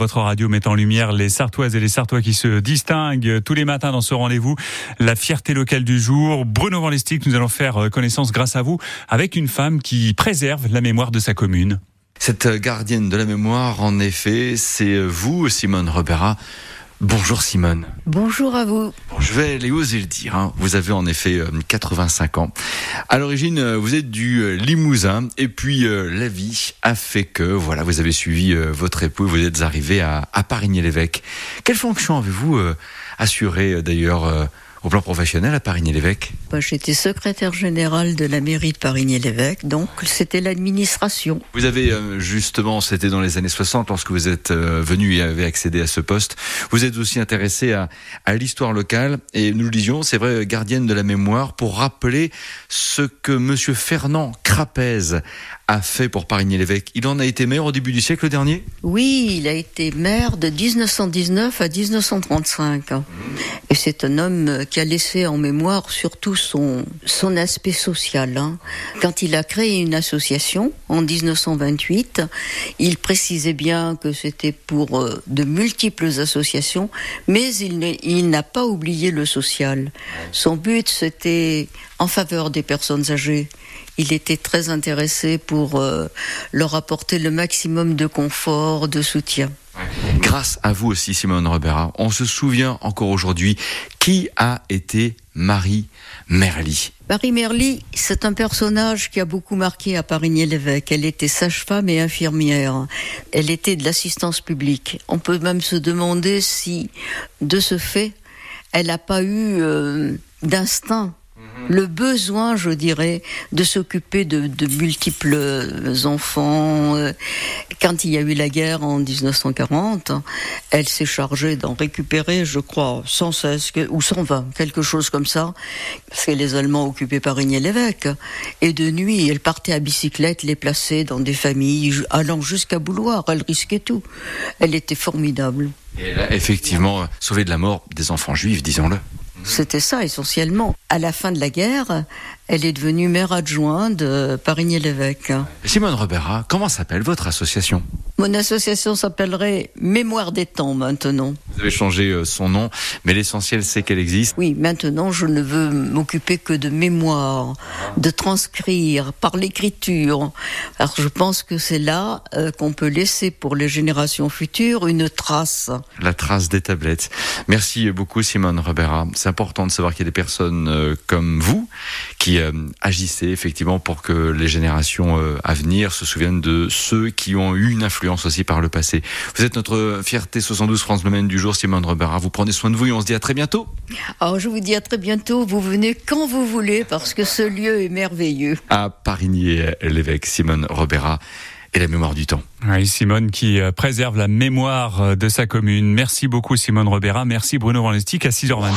Votre radio met en lumière les Sartoises et les Sartois qui se distinguent tous les matins dans ce rendez-vous. La fierté locale du jour. Bruno Van nous allons faire connaissance grâce à vous avec une femme qui préserve la mémoire de sa commune. Cette gardienne de la mémoire, en effet, c'est vous, Simone Robera. Bonjour Simone. Bonjour à vous. Je vais aller oser le dire. Hein. Vous avez en effet 85 euh, ans. À l'origine, euh, vous êtes du euh, Limousin et puis la vie a fait que voilà, vous avez suivi votre époux vous êtes arrivé à, à Parigny-l'Évêque. Quelle fonction avez-vous assuré d'ailleurs au plan professionnel à Parigny-l'Évêque bah, J'étais secrétaire général de la mairie de Parigny-l'Évêque, donc c'était l'administration. Vous avez euh, justement, c'était dans les années 60 lorsque vous êtes euh, venu et avez accédé à ce poste, vous êtes aussi intéressé à, à l'histoire locale et nous le disions, c'est vrai, gardienne de la mémoire pour rappeler ce que monsieur Fernand Crapez a fait pour Parigny-l'Évêque. Il en a été maire au début du siècle dernier? Oui, il a été maire de 1919 à 1935. Et c'est un homme qui a laissé en mémoire surtout son, son aspect social. Hein. Quand il a créé une association en 1928, il précisait bien que c'était pour euh, de multiples associations, mais il n'a pas oublié le social. Son but, c'était en faveur des personnes âgées. Il était très intéressé pour euh, leur apporter le maximum de confort, de soutien. Grâce à vous aussi, Simone Robera, on se souvient encore aujourd'hui qui a été Marie Merly. Marie Merly, c'est un personnage qui a beaucoup marqué à Parigny-l'Évêque. Elle était sage-femme et infirmière. Elle était de l'assistance publique. On peut même se demander si, de ce fait, elle n'a pas eu euh, d'instinct le besoin, je dirais, de s'occuper de, multiples enfants. Euh, quand il y a eu la guerre en 1940, elle s'est chargée d'en récupérer, je crois, 116 ou 120, quelque chose comme ça, parce que les Allemands occupaient Parigny-l'Évêque. Et de nuit, elle partait à bicyclette, les plaçait dans des familles, allant jusqu'à Bouloir. Elle risquait tout. Elle était formidable. Et elle a effectivement sauvé de la mort des enfants juifs, disons-le. C'était ça essentiellement. À la fin de la guerre, elle est devenue maire adjointe de Parigny-l'Évêque. Simone Robera, comment s'appelle votre association? Mon association s'appellerait Mémoire des temps maintenant. Vous avez changé euh, son nom, mais l'essentiel c'est qu'elle existe. Oui, maintenant je ne veux m'occuper que de mémoire, de transcrire par l'écriture. Alors je pense que c'est là euh, qu'on peut laisser pour les générations futures une trace. La trace des tablettes. Merci beaucoup Simone Robera. C'est important de savoir qu'il y a des personnes euh, comme vous qui euh, agissait effectivement pour que les générations euh, à venir se souviennent de ceux qui ont eu une influence aussi par le passé. Vous êtes notre fierté 72 France Le du jour, Simone Robert. Vous prenez soin de vous et on se dit à très bientôt. Alors je vous dis à très bientôt. Vous venez quand vous voulez parce que ce lieu est merveilleux. À Parigny, l'évêque Simone Robera et la mémoire du temps. Oui, Simone qui euh, préserve la mémoire de sa commune. Merci beaucoup Simone Robera. Merci Bruno Van à 6h25.